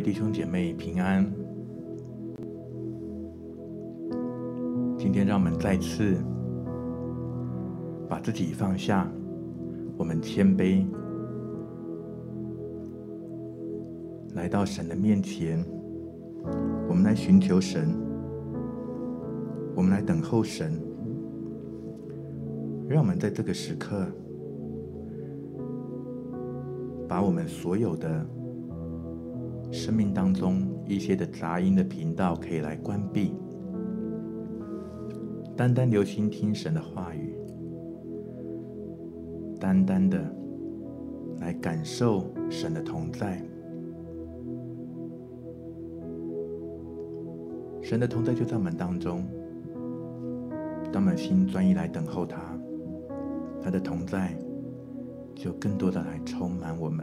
弟兄姐妹平安。今天让我们再次把自己放下，我们谦卑，来到神的面前，我们来寻求神，我们来等候神。让我们在这个时刻，把我们所有的。生命当中一些的杂音的频道可以来关闭，单单留心听神的话语，单单的来感受神的同在。神的同在就在我们当中，当我们心专一来等候他，他的同在就更多的来充满我们。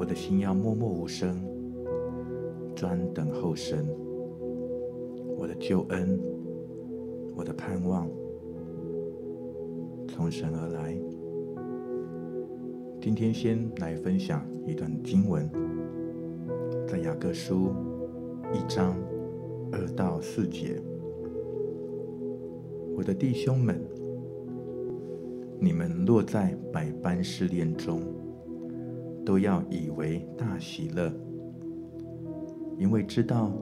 我的心要默默无声，专等候神。我的救恩，我的盼望，从神而来。今天先来分享一段经文，在雅各书一章二到四节。我的弟兄们，你们落在百般试炼中。都要以为大喜乐，因为知道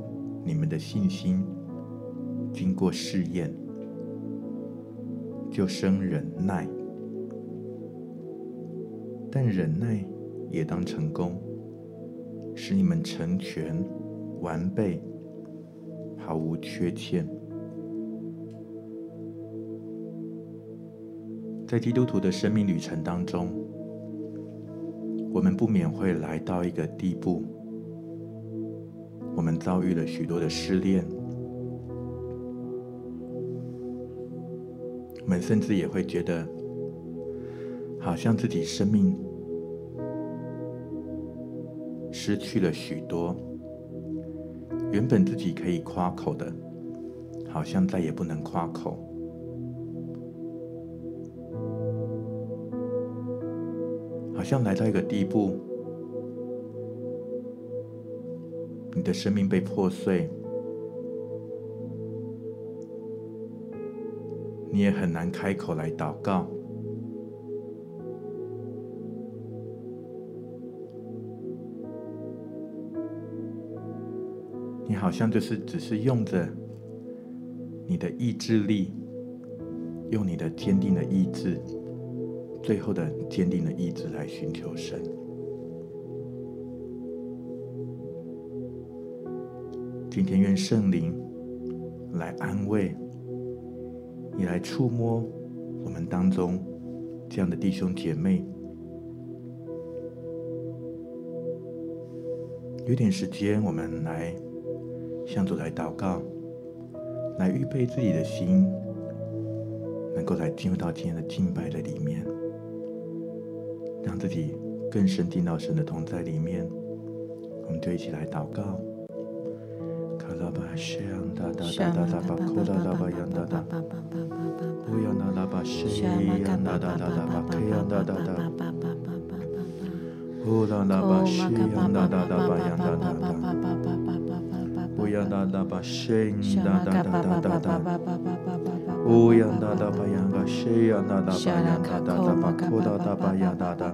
你们的信心经过试验，就生忍耐。但忍耐也当成功，使你们成全完备，毫无缺欠。在基督徒的生命旅程当中，我们不免会来到一个地步，我们遭遇了许多的失恋，我们甚至也会觉得，好像自己生命失去了许多，原本自己可以夸口的，好像再也不能夸口。像来到一个地步，你的生命被破碎，你也很难开口来祷告。你好像就是只是用着你的意志力，用你的坚定的意志。最后的坚定的意志来寻求神。今天愿圣灵来安慰，也来触摸我们当中这样的弟兄姐妹。有点时间，我们来向主来祷告，来预备自己的心，能够来进入到今天的敬拜的里面。让自己更深进到神的同在里面，我们就一起来祷告。乌央达达巴央嘎西央达达巴央达达巴库达达巴央达达，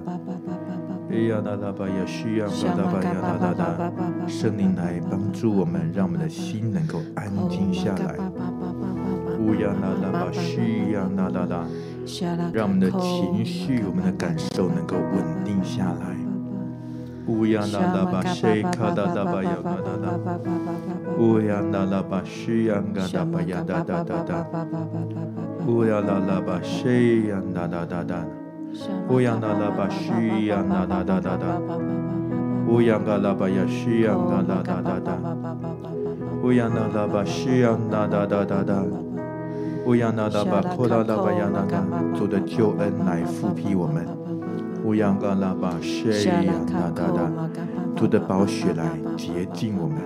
伊央达达巴央西央达达巴央达达，圣灵来帮助我们，让我们的心能够安静下来。乌央达达巴西央达达，让我们的情绪、我们的感受能够稳定下来。乌央达达巴西卡达达巴央达达。乌呀啦啦巴西呀嘎达巴呀哒哒哒哒，乌呀啦啦巴西呀哒哒哒哒，乌呀啦啦巴西呀哒哒哒哒哒，乌呀嘎啦巴呀西呀嘎哒哒哒哒，乌呀啦啦巴西呀哒哒哒哒哒，乌呀啦啦巴库拉拉巴呀哒哒，主的救恩来复辟我们，乌呀嘎拉巴西呀哒哒哒，主的宝血来洁净我们。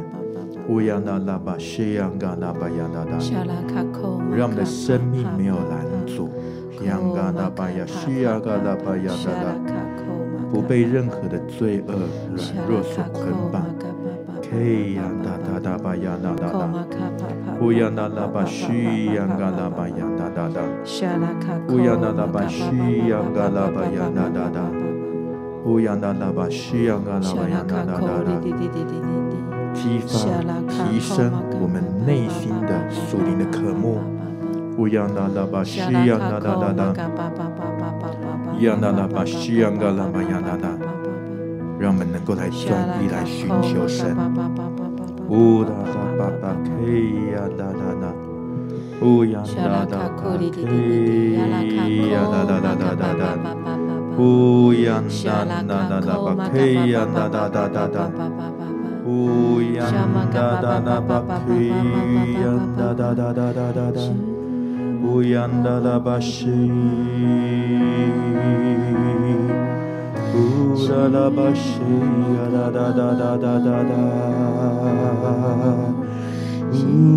乌央那拉巴谢呀嘎拉巴央那达，让我们的生命没有拦阻。央嘎拉巴呀西呀嘎拉巴央那达，不被任何的罪恶软弱所捆绑。K 呀哒哒哒吧呀哒哒哒，乌呀哒哒吧须呀嘎拉巴呀哒哒哒，乌呀哒哒吧须呀嘎啦巴呀哒哒哒，乌呀哒哒吧须呀嘎啦巴呀哒哒哒，激发提升我们内心的属灵的渴慕。乌呀哒哒吧须呀嘎啦哒哒，乌呀哒哒吧须呀嘎啦巴呀哒哒。让我们能够来专一来寻求神。乌哒哒巴巴克呀哒哒哒，乌呀哒哒克呀哒哒哒哒哒哒，乌呀哒哒哒哒巴克呀哒哒哒哒哒，乌呀哒哒哒巴克呀哒哒哒哒哒哒，乌呀哒哒巴西。呜啦啦吧西呀哒哒哒哒哒哒哒，Ooh,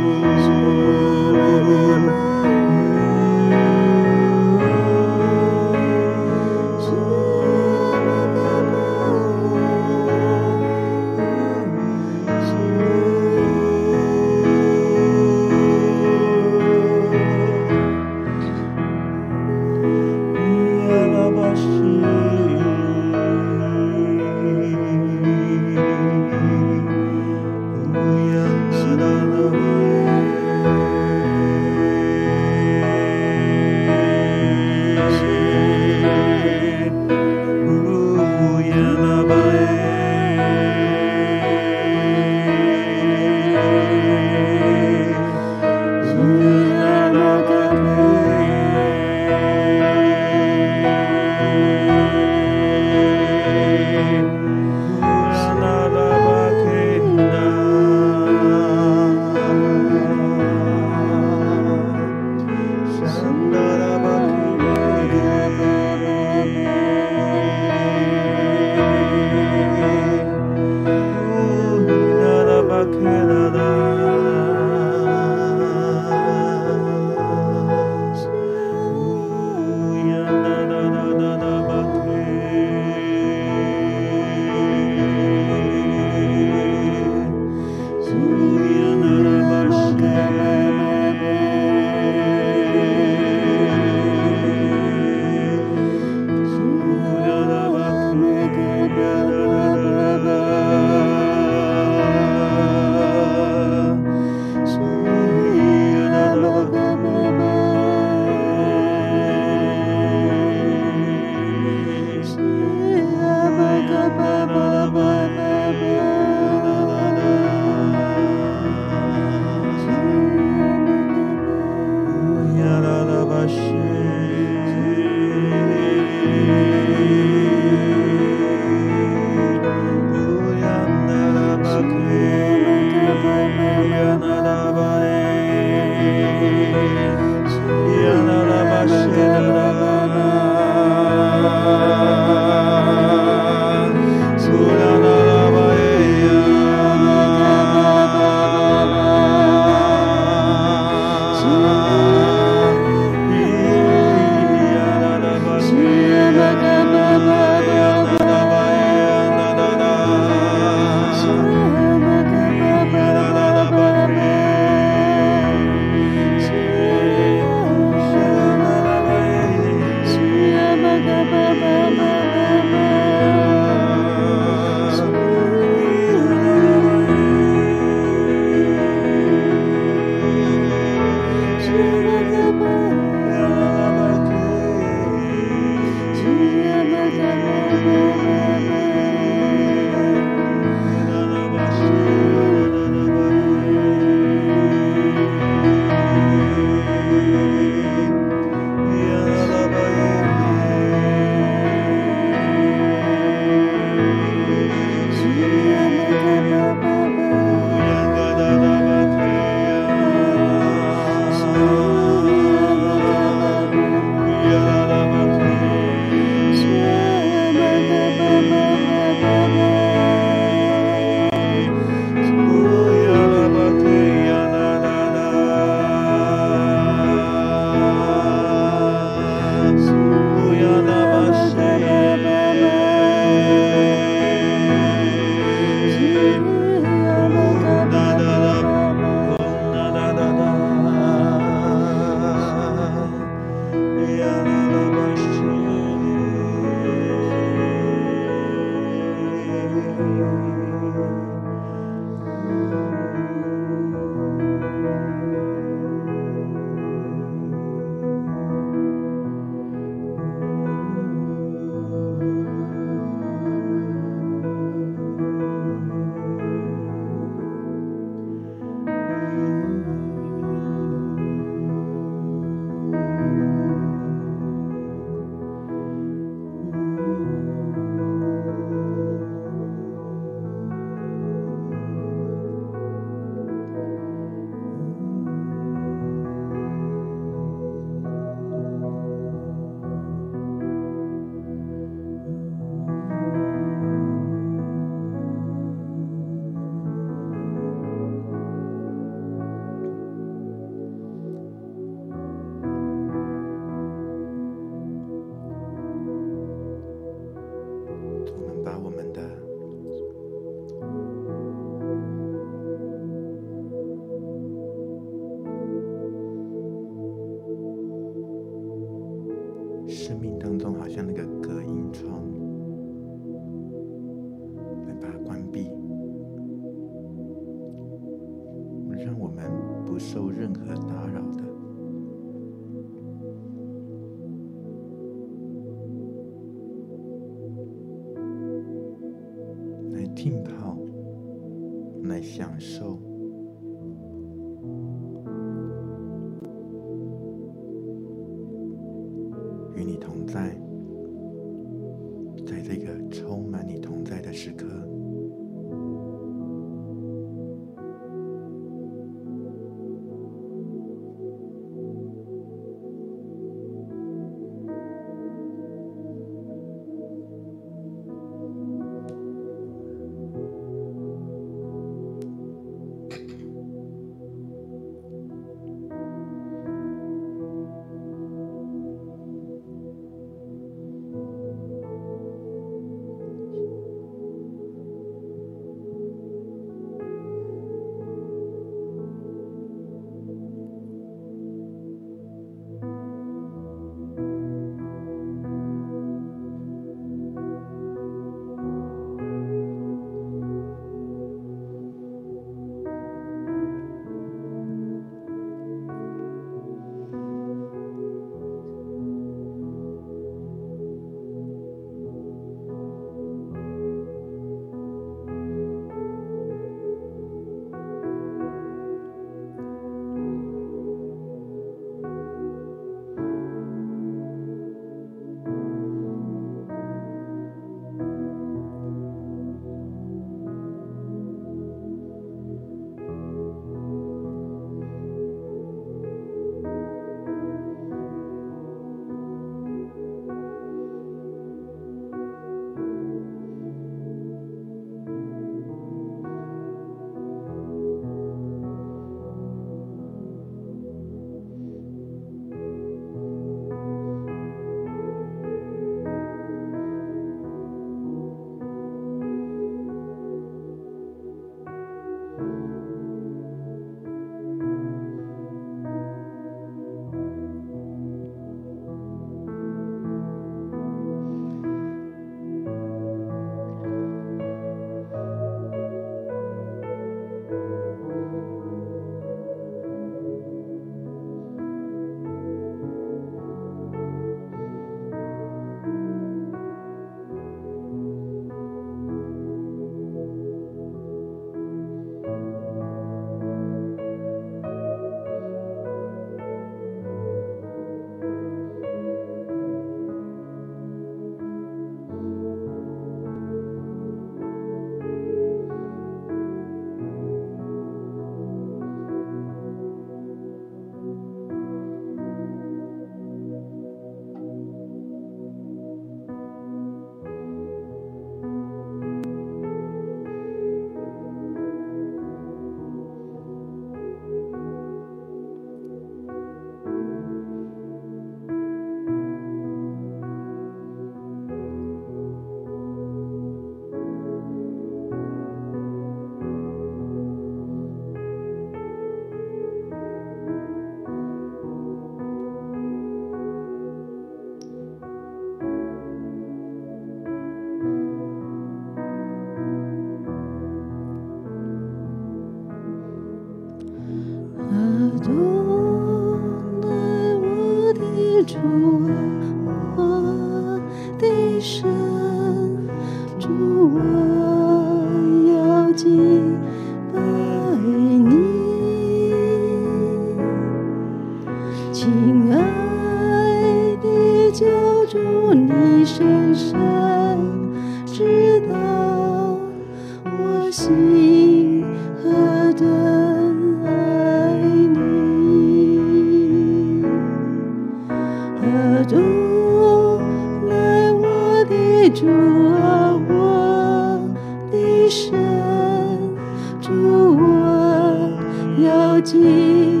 恳求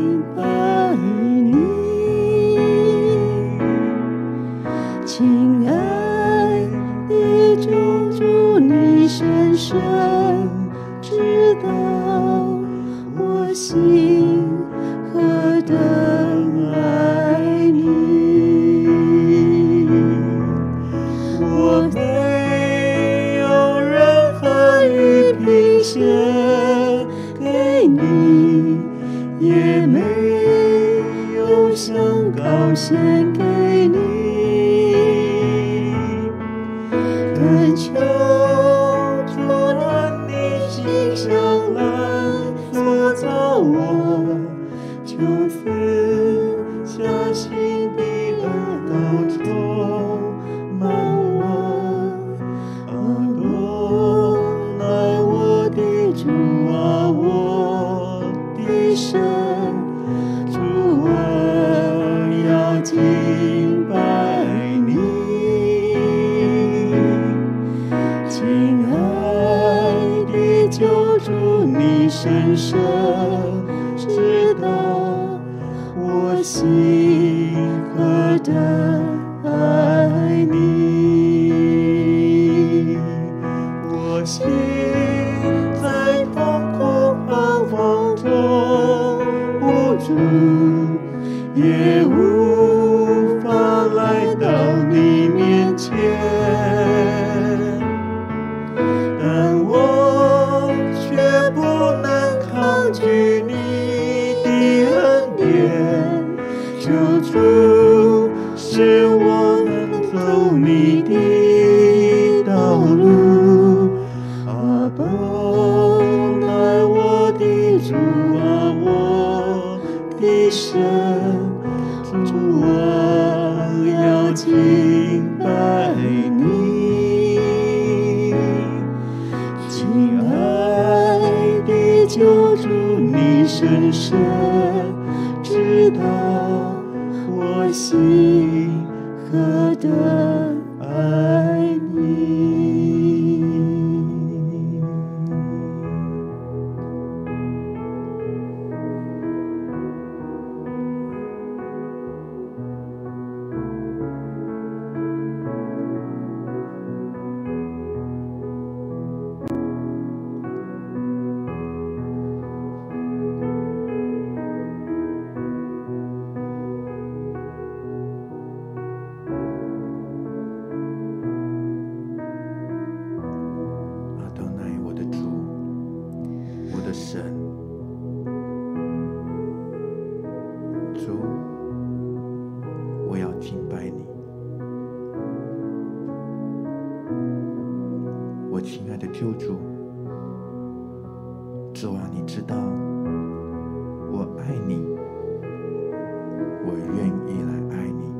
也我亲爱的救主，只望你知道我爱你，我愿意来爱你。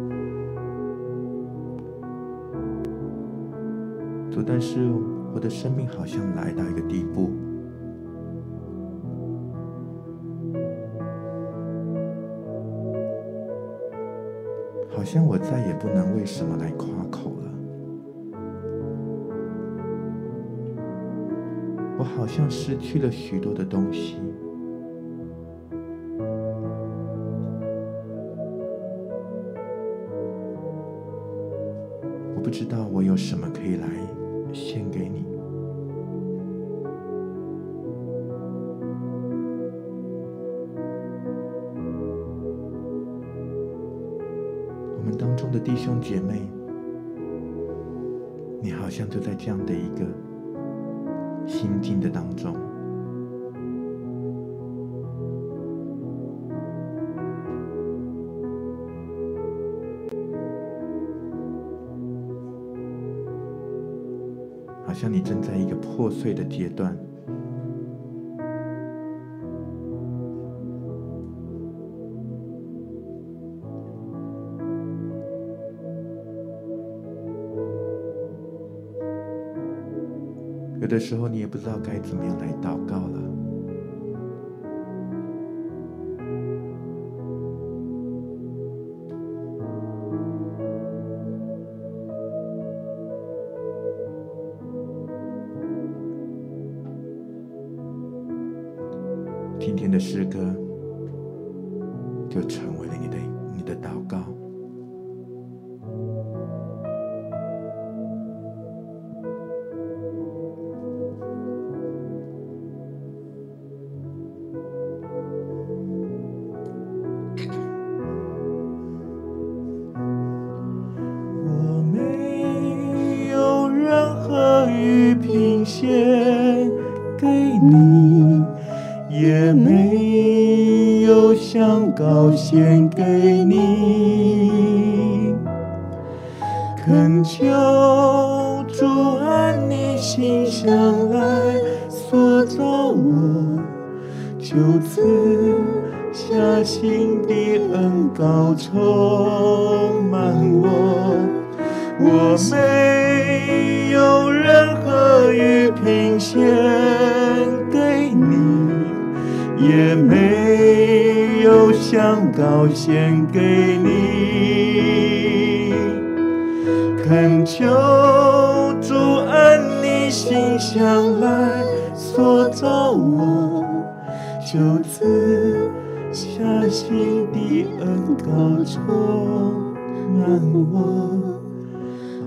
但是我的生命好像来到一个地步，好像我再也不能为什么来夸口了。好像失去了许多的东西。时候，你也不知道该怎么样来祷告了。今天的诗歌就成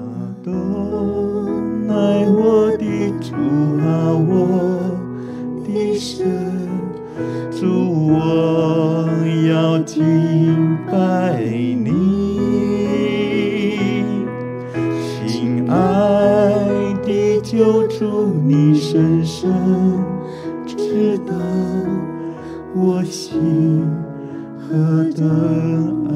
阿多乃我的主啊，我的神，主我要敬拜你。亲爱的救主，你深深知道我心何等爱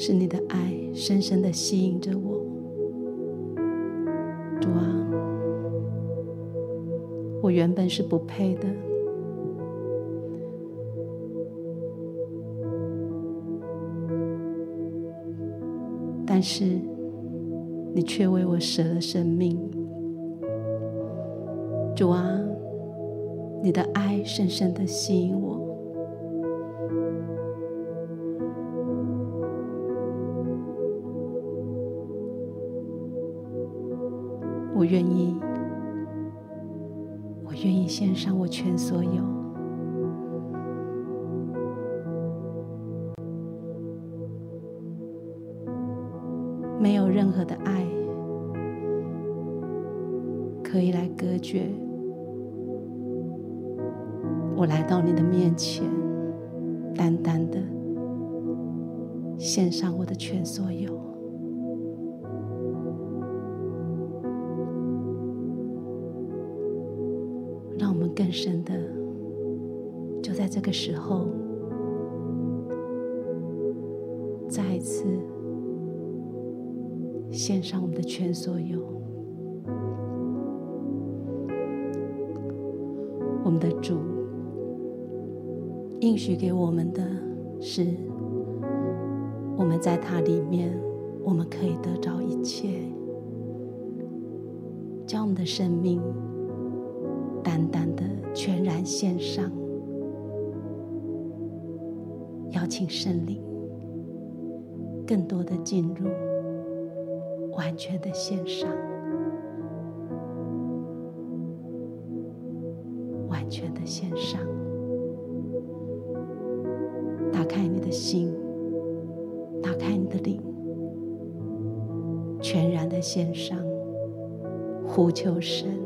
是你的爱深深的吸引着我。主啊我原本是不配的，但是你却为我舍了生命。主啊，你的爱深深的吸引，我将我们的生命。淡淡的全然献上，邀请圣灵更多的进入，完全的献上，求神。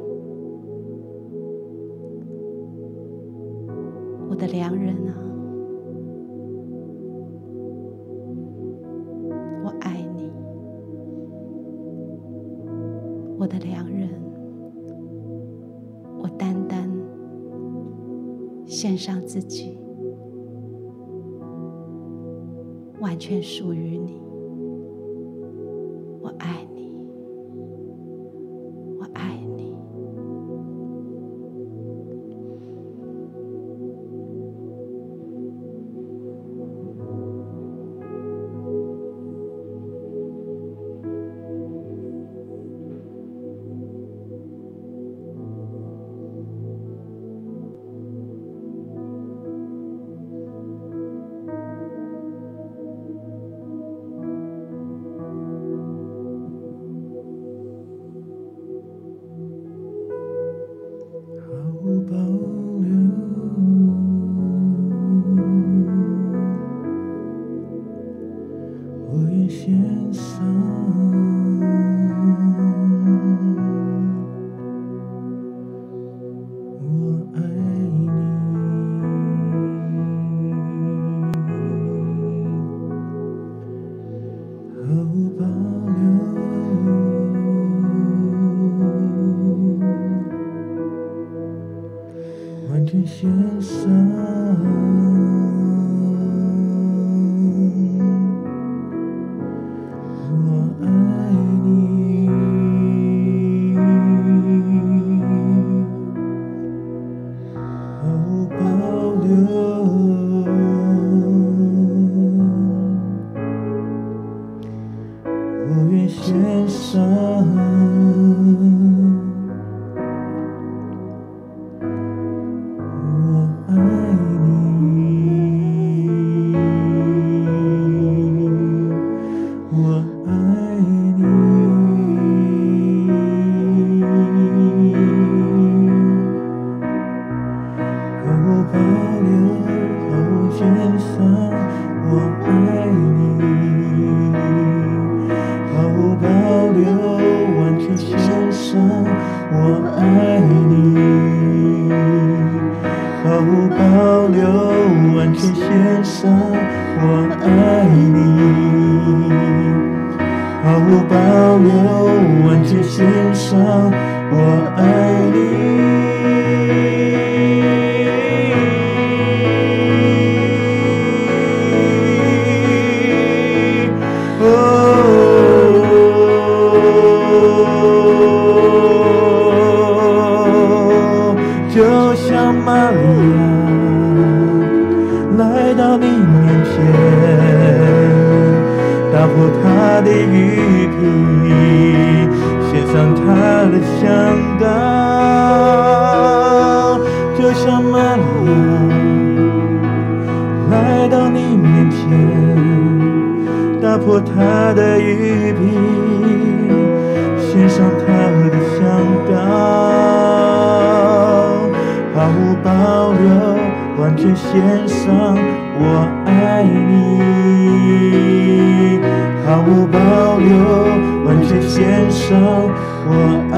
不保留，完全献上，我爱你。他的雨瓶，献上他的香膏，毫无保留，完全献上，我爱你，毫无保留，完全献上，我爱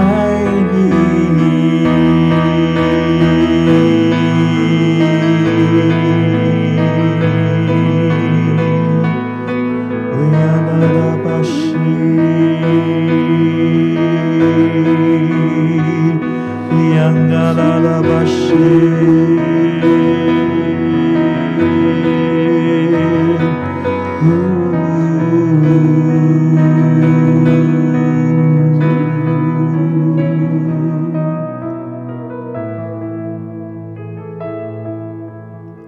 巴西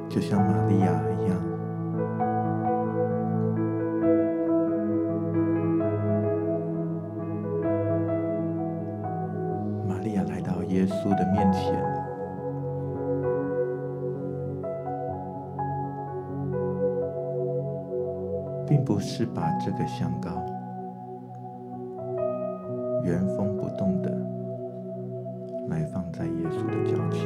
就像玛利亚。并不是把这个香膏原封不动的埋放在耶稣的脚前，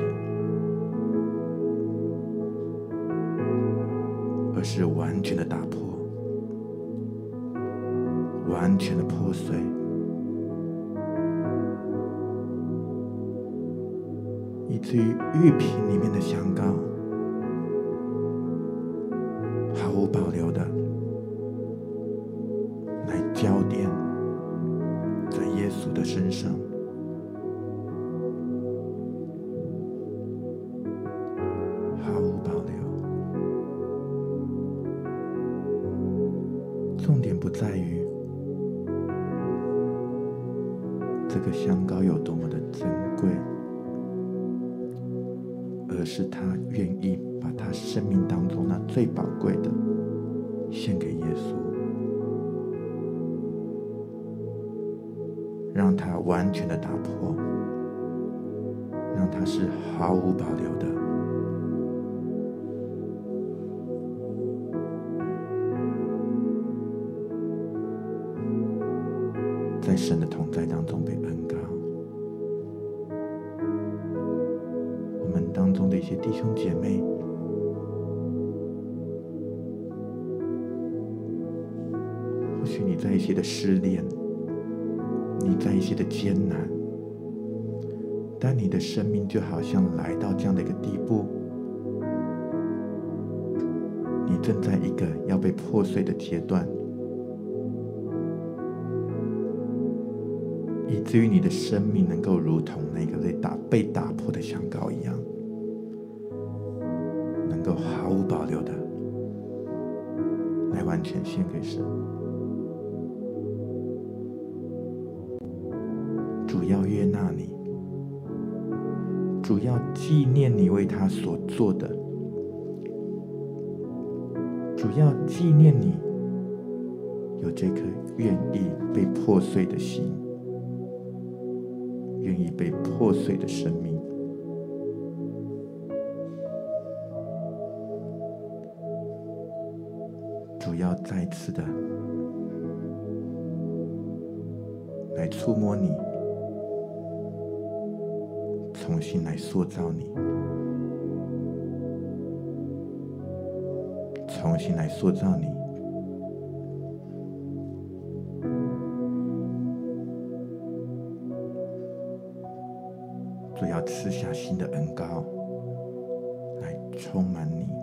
而是完全的打破，完全的破碎，以至于玉瓶里面的香膏。在神的同在当中被恩膏。我们当中的一些弟兄姐妹，或许你在一些的失恋，你在一些的艰难，但你的生命就好像来到这样的一个地步。你正在一个要被破碎的阶段。至于你的生命能够如同那个被打被打破的香膏一样，能够毫无保留的来完全献给神。主要悦纳你。主要纪念你为他所做的，主要纪念你有这颗愿意被破碎的心，被破碎的生命。主要再次的来触摸你。重新来塑造你，重新来塑造你，都要吃下新的恩膏，来充满你。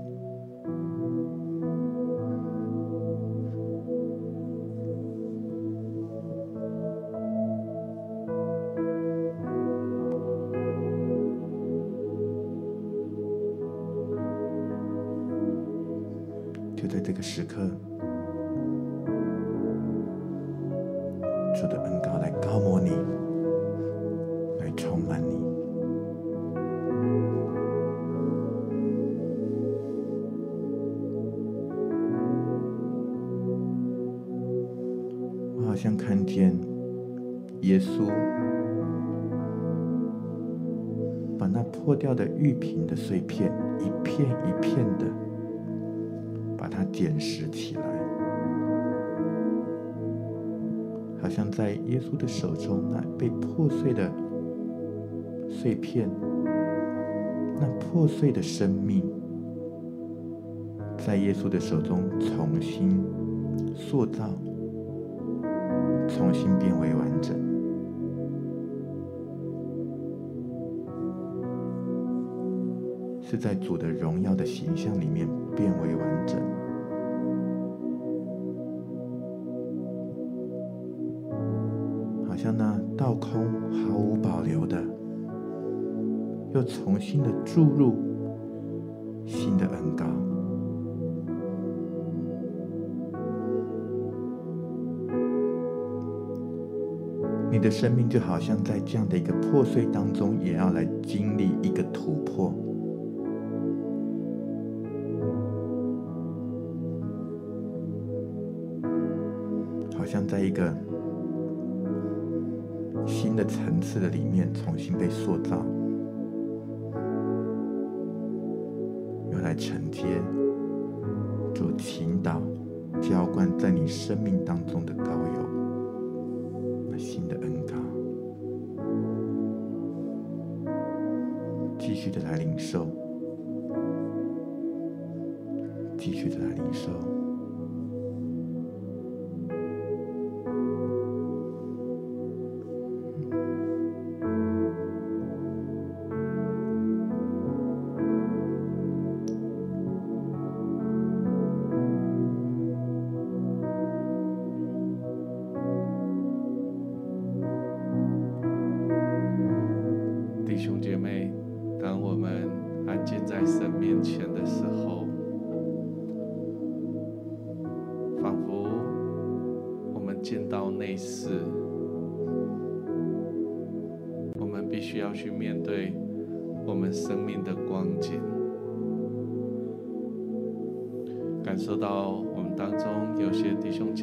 碎的生命，在耶稣的手中重新塑造，重新变为完整，是在主的荣耀的形象里面变为完整。好像那倒空、毫无保留的，又重新的注入新的恩膏。你的生命就好像在这样的一个破碎当中，也要来经历一个突破，好像在一个。新的层次的里面重新被塑造，承接主倾倒、浇灌在你生命当中的膏油，那新的恩膏，继续的来领受，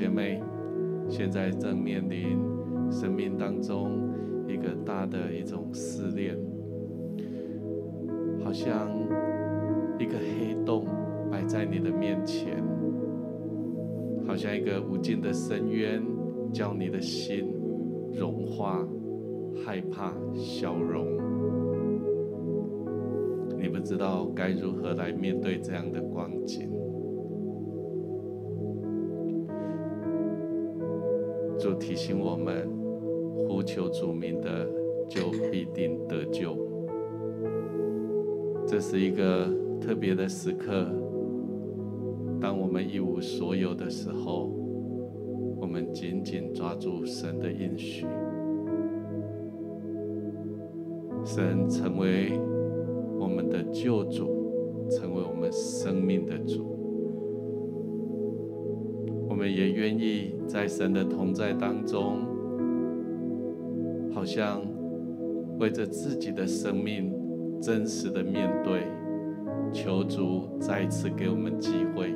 姐妹现在正面临生命当中一个大的一种思念好像一个黑洞摆在你的面前好像一个无尽的深渊将你的心融化害怕消融。你不知道该如何来面对这样的光景。主提醒我们：呼求主名的，就必定得救。这是一个特别的时刻，当我们一无所有的时候。我们紧紧抓住神的应许，神成为我们的救主，成为我们生命的主。在神的同在当中，好像为着自己的生命真实的面对，求主再次给我们机会，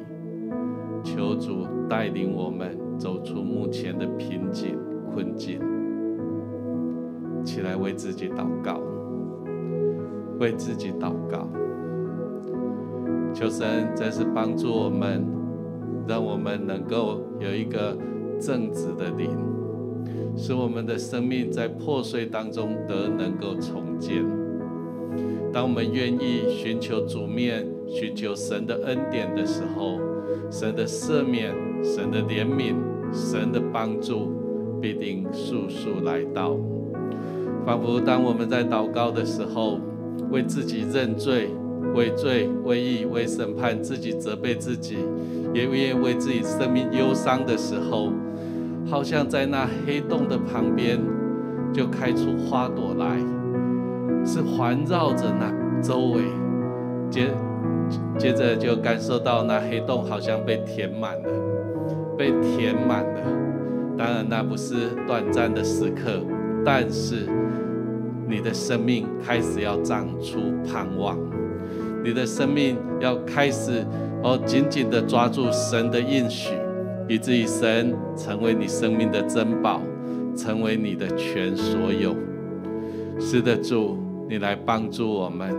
求主带领我们。走出目前的瓶颈困境，起来为自己祷告，为自己祷告，求神再次帮助我们，让我们能够有一个正直的灵，使我们的生命在破碎当中得能够重建。当我们愿意寻求主面、寻求神的恩典的时候，神的赦免、神的怜悯、神的帮助必定速速来到。仿佛当我们在祷告的时候，为自己认罪，为罪、为义、为审判，自己责备自己，也愿意为自己生命忧伤的时候，好像在那黑洞的旁边，就开出花朵来，是环绕着那周围，接接着就感受到那黑洞好像被填满了，被填满了。当然那不是短暂的时刻，但是你的生命开始要长出盼望。你的生命要开始哦，紧紧地抓住神的应许，以至于神成为你生命的珍宝，成为你的全所有。是的，主，你来帮助我们。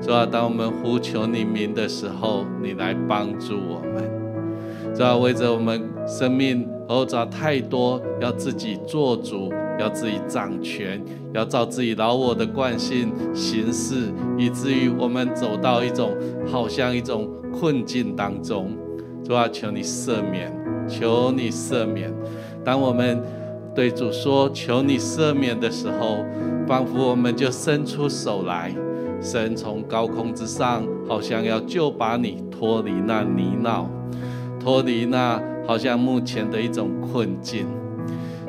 主啊，当我们呼求你名的时候，你来帮助我们。主啊，为着我们生命，哦，找太多要自己做主。要自己掌权，要照自己老我的惯性行事，以至于我们走到一种好像一种困境当中。主啊，求你赦免，求你赦免。当我们对主说求你赦免的时候，仿佛我们就伸出手来，神从高空之上，好像要就把你脱离那泥淖，脱离那好像目前的一种困境。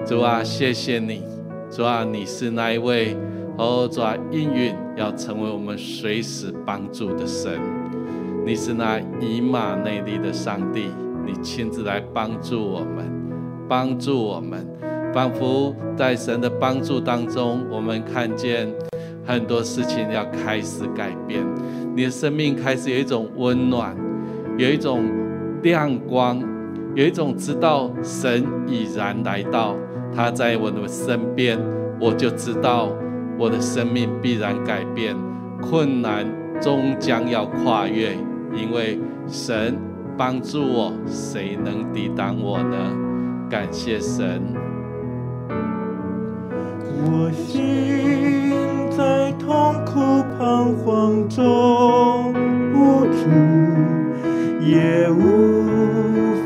主啊，谢谢你，主啊，你是那一位，哦，主啊，应允要成为我们随时帮助的神，你是那以马内利的上帝，你亲自来帮助我们，帮助我们，仿佛在神的帮助当中，我们看见很多事情要开始改变，你的生命开始有一种温暖，有一种亮光，有一种知道神已然来到。他在我的身边，我就知道我的生命必然改变，困难终将要跨越，因为神帮助我，谁能抵挡我呢？感谢神。我心在痛苦彷徨中无助，也无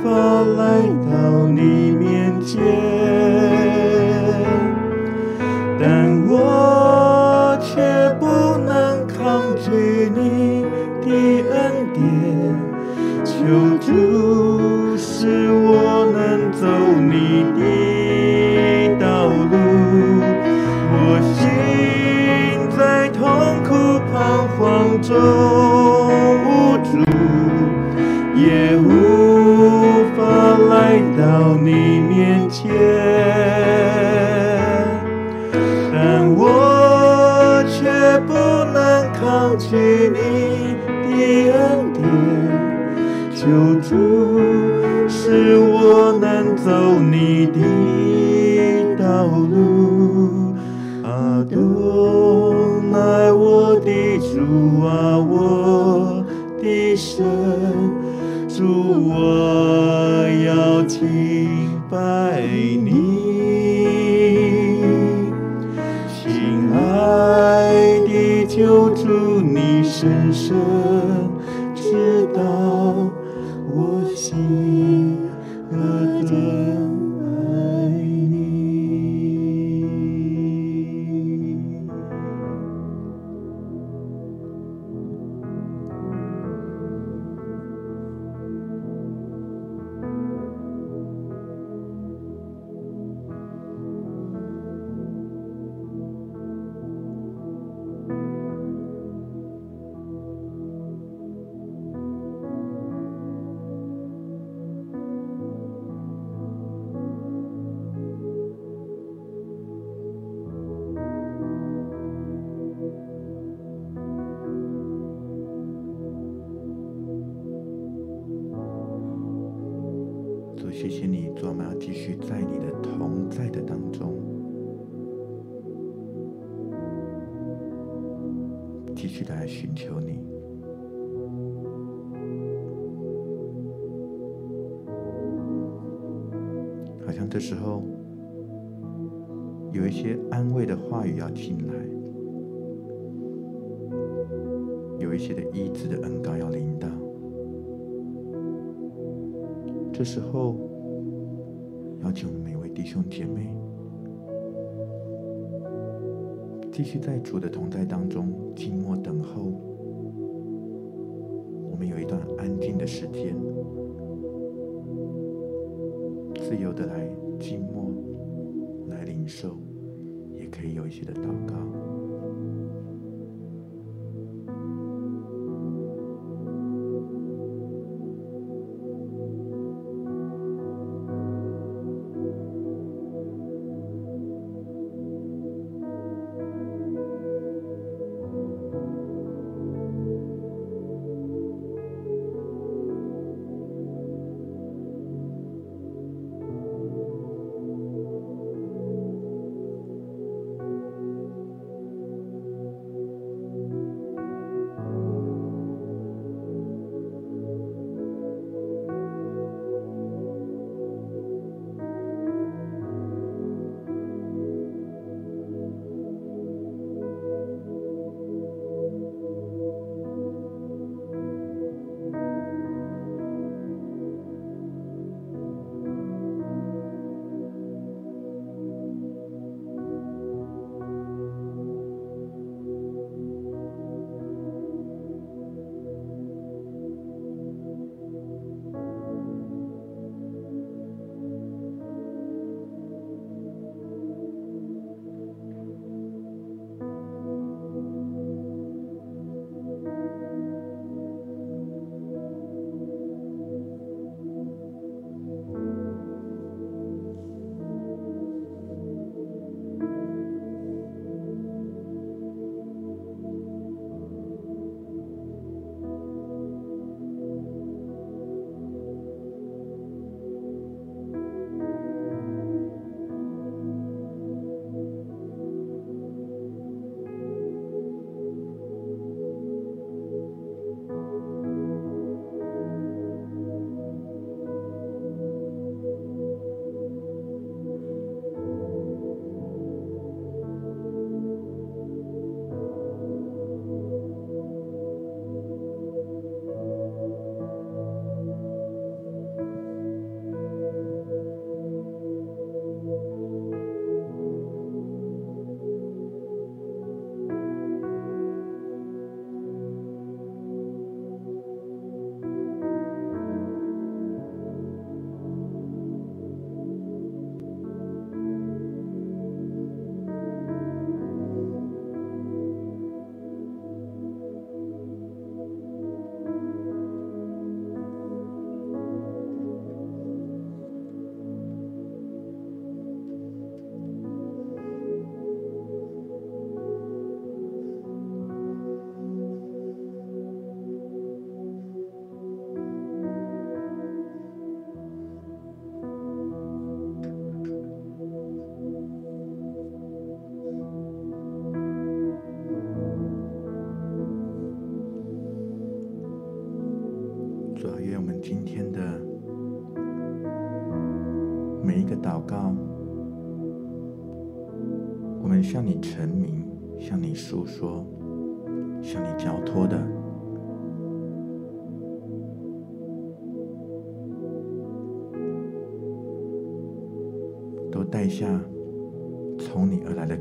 法来到你面前。中无助，也无法来到你面前。但我却不能抗拒你的恩典，求主使我能走你的主啊，我的神，主我要敬拜你。亲爱的求主你深深你好像这时候有一些安慰的话语要进来，有一些的医治的恩膏要临到。这时候邀请每位弟兄姐妹继续在主的同在当中，静默等候。安静的时间，自由的来静默，来领受，也可以有一些的祷告。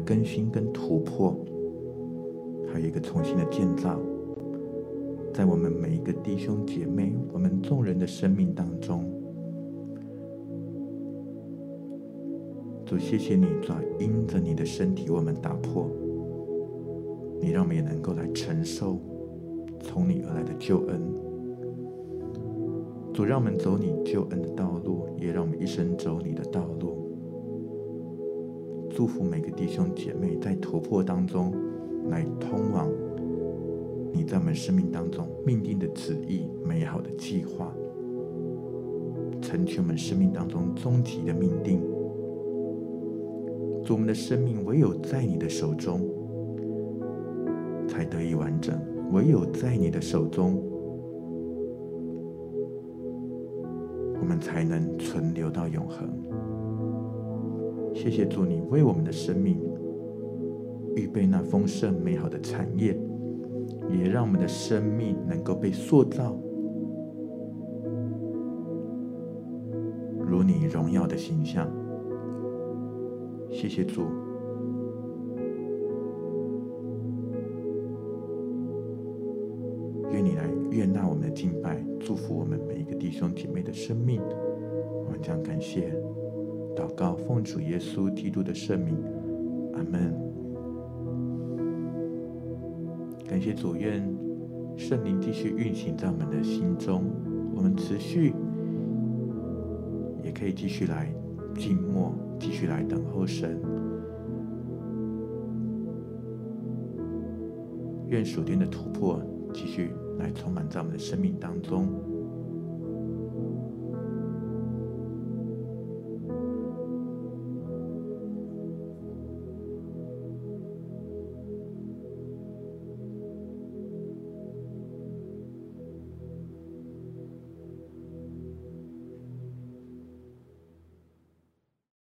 更新跟突破，还有一个重新的建造，在我们每一个弟兄姐妹、我们众人的生命当中。主，谢谢你，主，因着你的身体为，我们打破，你让我们也能够来承受从你而来的救恩。主，让我们走你救恩的道路，也让我们一生走你的道路。祝福每个弟兄姐妹在突破当中来通往你在我们生命当中命定的旨意、美好的计划，成全我们生命当中终极的命定。我们的生命唯有在你的手中才得以完整，唯有在你的手中，我们才能存留到永恒。谢谢主，你为我们的生命预备那丰盛美好的产业，也让我们的生命能够被塑造，如你荣耀的形象。谢谢主，愿你来悦纳我们的敬拜，祝福我们每一个弟兄姐妹的生命。我们将感谢、祷告，奉主耶稣基督的圣名，阿门。感谢主，愿圣灵继续运行在我们的心中，我们持续也可以继续来静默，继续来等候神。愿属天的突破继续来充满在我们的生命当中。